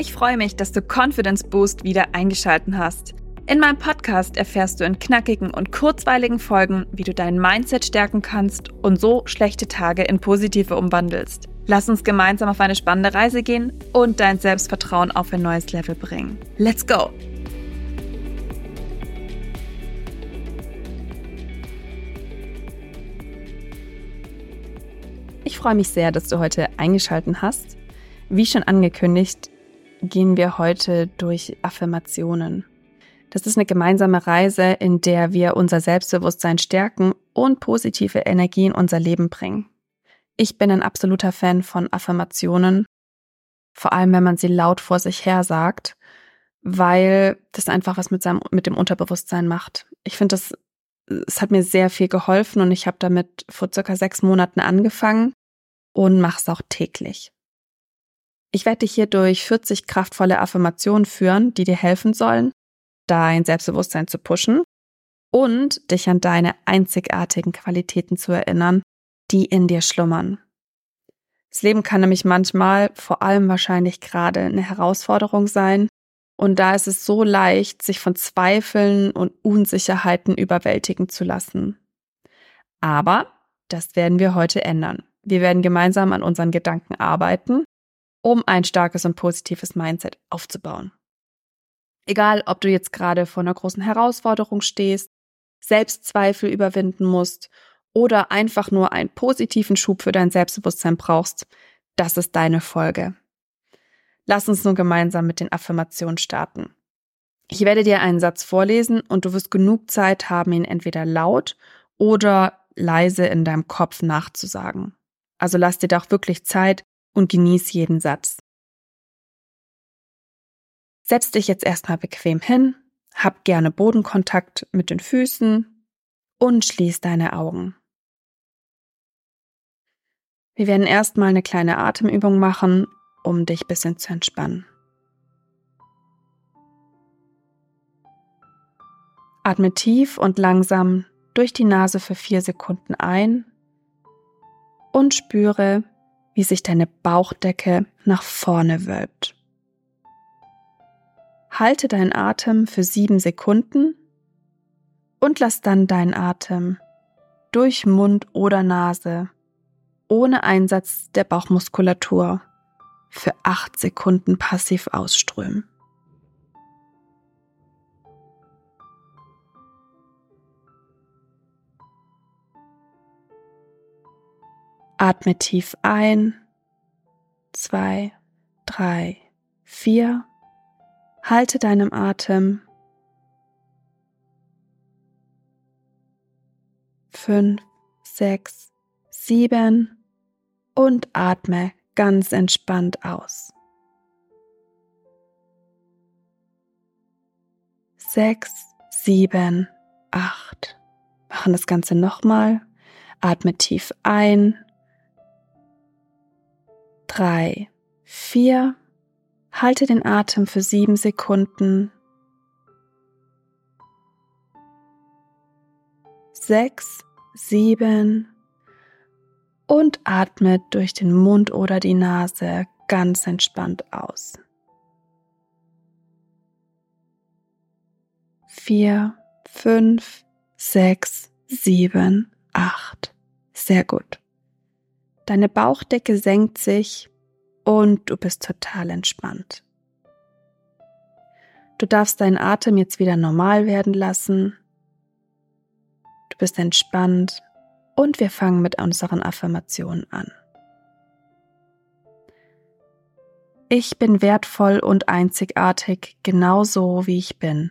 Ich freue mich, dass du Confidence Boost wieder eingeschalten hast. In meinem Podcast erfährst du in knackigen und kurzweiligen Folgen, wie du dein Mindset stärken kannst und so schlechte Tage in positive umwandelst. Lass uns gemeinsam auf eine spannende Reise gehen und dein Selbstvertrauen auf ein neues Level bringen. Let's go! Ich freue mich sehr, dass du heute eingeschaltet hast. Wie schon angekündigt, gehen wir heute durch Affirmationen. Das ist eine gemeinsame Reise, in der wir unser Selbstbewusstsein stärken und positive Energie in unser Leben bringen. Ich bin ein absoluter Fan von Affirmationen, vor allem wenn man sie laut vor sich her sagt, weil das einfach was mit, seinem, mit dem Unterbewusstsein macht. Ich finde, das es hat mir sehr viel geholfen und ich habe damit vor circa sechs Monaten angefangen und mache es auch täglich. Ich werde dich hier durch 40 kraftvolle Affirmationen führen, die dir helfen sollen, dein Selbstbewusstsein zu pushen und dich an deine einzigartigen Qualitäten zu erinnern, die in dir schlummern. Das Leben kann nämlich manchmal, vor allem wahrscheinlich gerade, eine Herausforderung sein. Und da ist es so leicht, sich von Zweifeln und Unsicherheiten überwältigen zu lassen. Aber das werden wir heute ändern. Wir werden gemeinsam an unseren Gedanken arbeiten um ein starkes und positives Mindset aufzubauen. Egal, ob du jetzt gerade vor einer großen Herausforderung stehst, Selbstzweifel überwinden musst oder einfach nur einen positiven Schub für dein Selbstbewusstsein brauchst, das ist deine Folge. Lass uns nun gemeinsam mit den Affirmationen starten. Ich werde dir einen Satz vorlesen und du wirst genug Zeit haben, ihn entweder laut oder leise in deinem Kopf nachzusagen. Also lass dir doch wirklich Zeit, und genieß jeden Satz. Setz dich jetzt erstmal bequem hin, hab gerne Bodenkontakt mit den Füßen und schließ deine Augen. Wir werden erstmal eine kleine Atemübung machen, um dich ein bisschen zu entspannen. Atme tief und langsam durch die Nase für vier Sekunden ein und spüre, wie sich deine Bauchdecke nach vorne wölbt. Halte deinen Atem für sieben Sekunden und lass dann deinen Atem durch Mund oder Nase ohne Einsatz der Bauchmuskulatur für acht Sekunden passiv ausströmen. Atme tief ein, zwei, drei, vier. Halte deinem Atem. Fünf, sechs, sieben und atme ganz entspannt aus. Sechs, sieben, acht. Machen das Ganze nochmal. Atme tief ein drei, vier. Halte den Atem für sieben Sekunden. Sechs, sieben. Und atme durch den Mund oder die Nase ganz entspannt aus. Vier, fünf, sechs, sieben, acht. Sehr gut. Deine Bauchdecke senkt sich und du bist total entspannt. Du darfst deinen Atem jetzt wieder normal werden lassen. Du bist entspannt und wir fangen mit unseren Affirmationen an. Ich bin wertvoll und einzigartig, genauso wie ich bin.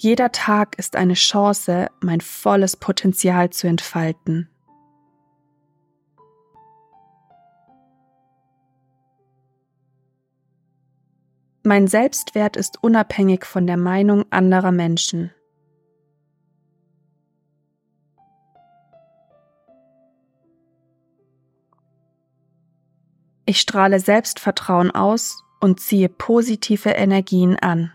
Jeder Tag ist eine Chance, mein volles Potenzial zu entfalten. Mein Selbstwert ist unabhängig von der Meinung anderer Menschen. Ich strahle Selbstvertrauen aus und ziehe positive Energien an.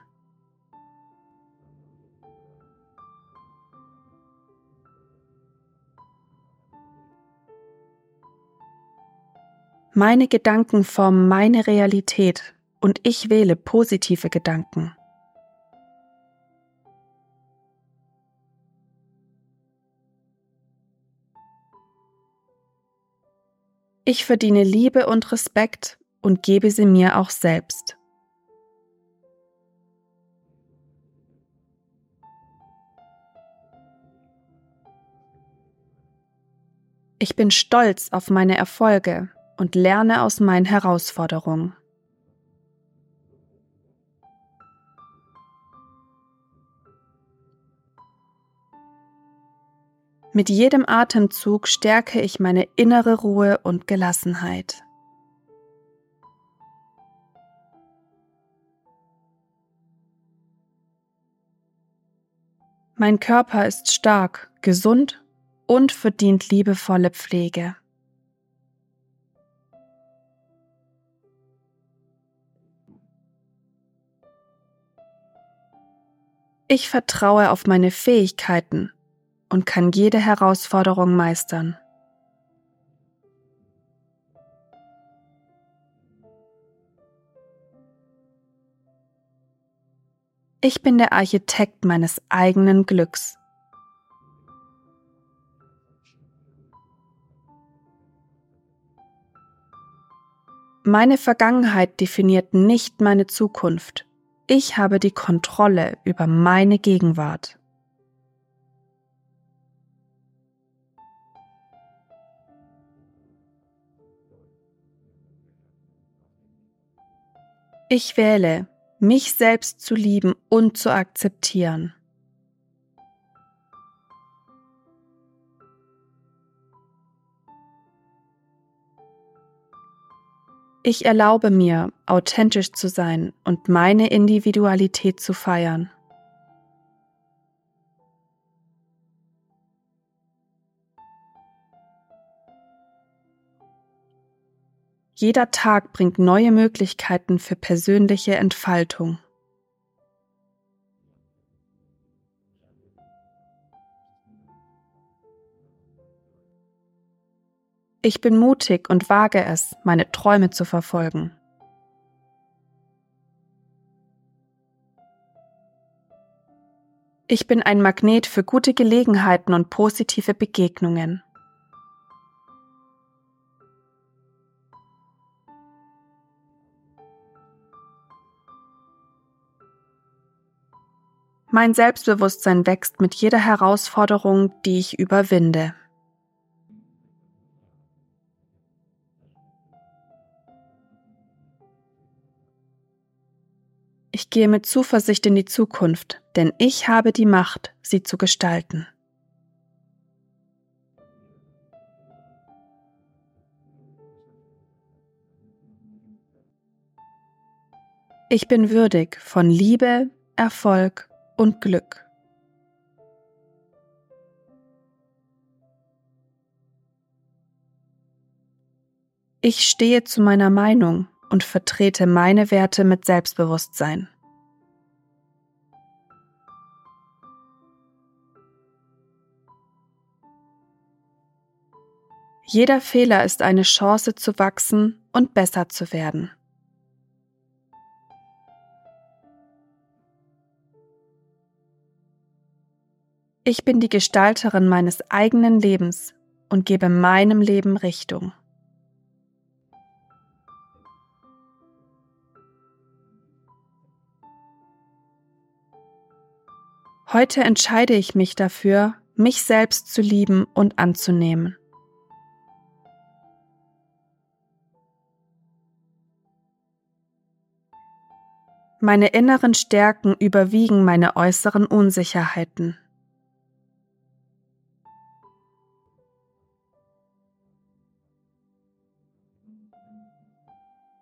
Meine Gedanken formen meine Realität und ich wähle positive Gedanken. Ich verdiene Liebe und Respekt und gebe sie mir auch selbst. Ich bin stolz auf meine Erfolge und lerne aus meinen Herausforderungen. Mit jedem Atemzug stärke ich meine innere Ruhe und Gelassenheit. Mein Körper ist stark, gesund und verdient liebevolle Pflege. Ich vertraue auf meine Fähigkeiten und kann jede Herausforderung meistern. Ich bin der Architekt meines eigenen Glücks. Meine Vergangenheit definiert nicht meine Zukunft. Ich habe die Kontrolle über meine Gegenwart. Ich wähle, mich selbst zu lieben und zu akzeptieren. Ich erlaube mir, authentisch zu sein und meine Individualität zu feiern. Jeder Tag bringt neue Möglichkeiten für persönliche Entfaltung. Ich bin mutig und wage es, meine Träume zu verfolgen. Ich bin ein Magnet für gute Gelegenheiten und positive Begegnungen. Mein Selbstbewusstsein wächst mit jeder Herausforderung, die ich überwinde. Ich gehe mit Zuversicht in die Zukunft, denn ich habe die Macht, sie zu gestalten. Ich bin würdig von Liebe, Erfolg und Glück. Ich stehe zu meiner Meinung und vertrete meine Werte mit Selbstbewusstsein. Jeder Fehler ist eine Chance zu wachsen und besser zu werden. Ich bin die Gestalterin meines eigenen Lebens und gebe meinem Leben Richtung. Heute entscheide ich mich dafür, mich selbst zu lieben und anzunehmen. Meine inneren Stärken überwiegen meine äußeren Unsicherheiten.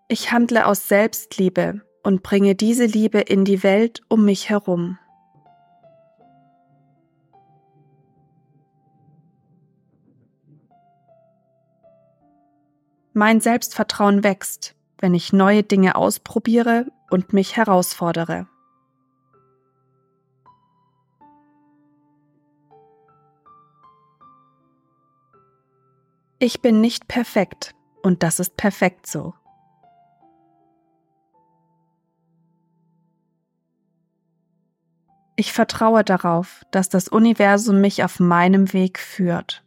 Ich handle aus Selbstliebe und bringe diese Liebe in die Welt um mich herum. Mein Selbstvertrauen wächst, wenn ich neue Dinge ausprobiere und mich herausfordere. Ich bin nicht perfekt, Und das ist perfekt so. Ich vertraue darauf, dass das Universum mich auf meinem Weg führt.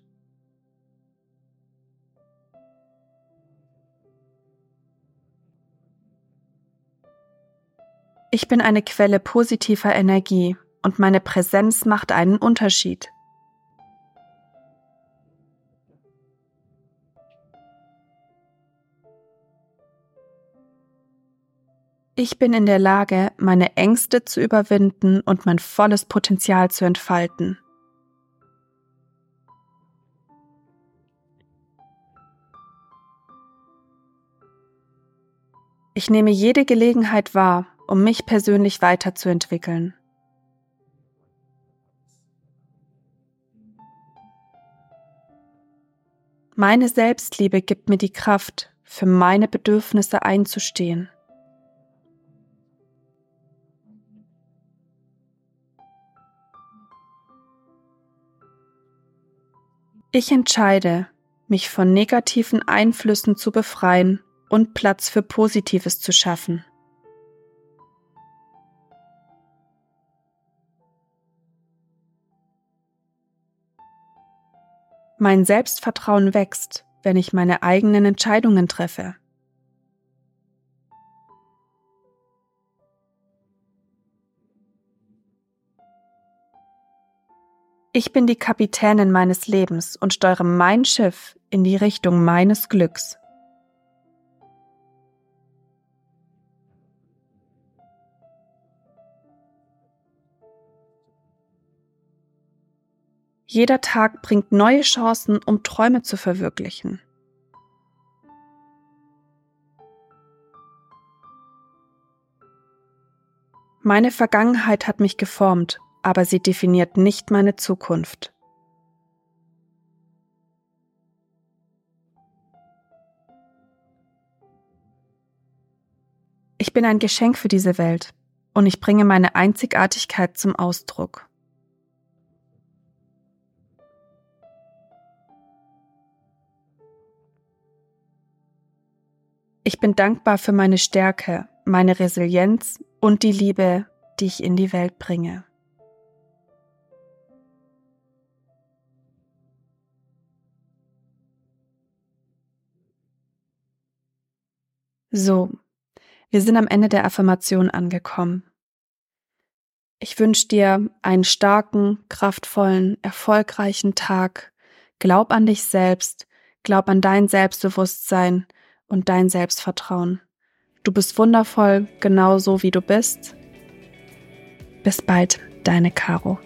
Ich bin eine Quelle positiver Energie und meine Präsenz macht einen Unterschied. Ich bin in der Lage, meine Ängste zu überwinden und mein volles Potenzial zu entfalten. Ich nehme jede Gelegenheit wahr, um mich persönlich weiterzuentwickeln. Meine Selbstliebe gibt mir die Kraft, für meine Bedürfnisse einzustehen. Ich entscheide, mich von negativen Einflüssen zu befreien und Platz für Positives zu schaffen. Mein Selbstvertrauen wächst, wenn ich meine eigenen Entscheidungen treffe. Ich bin die Kapitänin meines Lebens und steuere mein Schiff in die Richtung meines Glücks. Jeder Tag bringt neue Chancen, um Träume zu verwirklichen. Meine Vergangenheit hat mich geformt, aber sie definiert nicht meine Zukunft. Ich bin ein Geschenk für diese Welt und ich bringe meine Einzigartigkeit zum Ausdruck. Ich bin dankbar für meine Stärke, meine Resilienz und die Liebe, die ich in die Welt bringe. So, wir sind am Ende der Affirmation angekommen. Ich wünsche dir einen starken, kraftvollen, erfolgreichen Tag. Glaub an dich selbst, glaub an dein Selbstbewusstsein und dein Selbstvertrauen. Du bist wundervoll, genauso wie du bist. Bis bald, deine Caro.